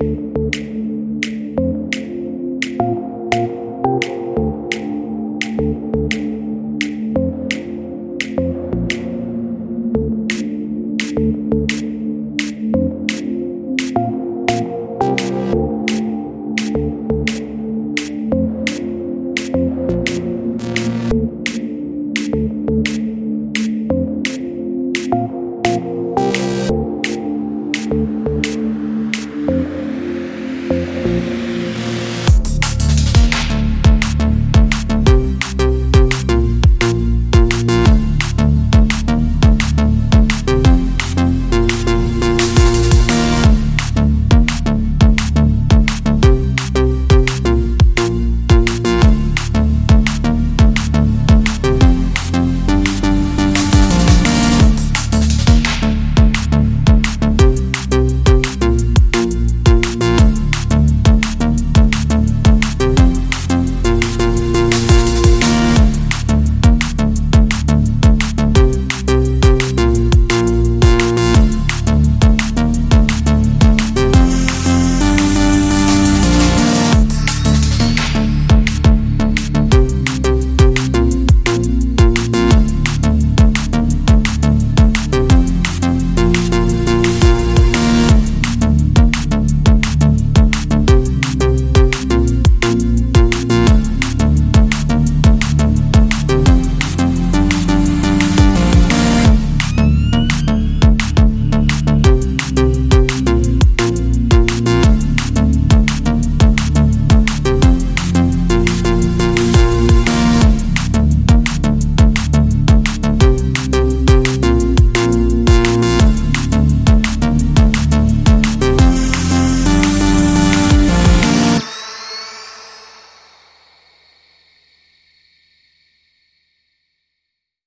you.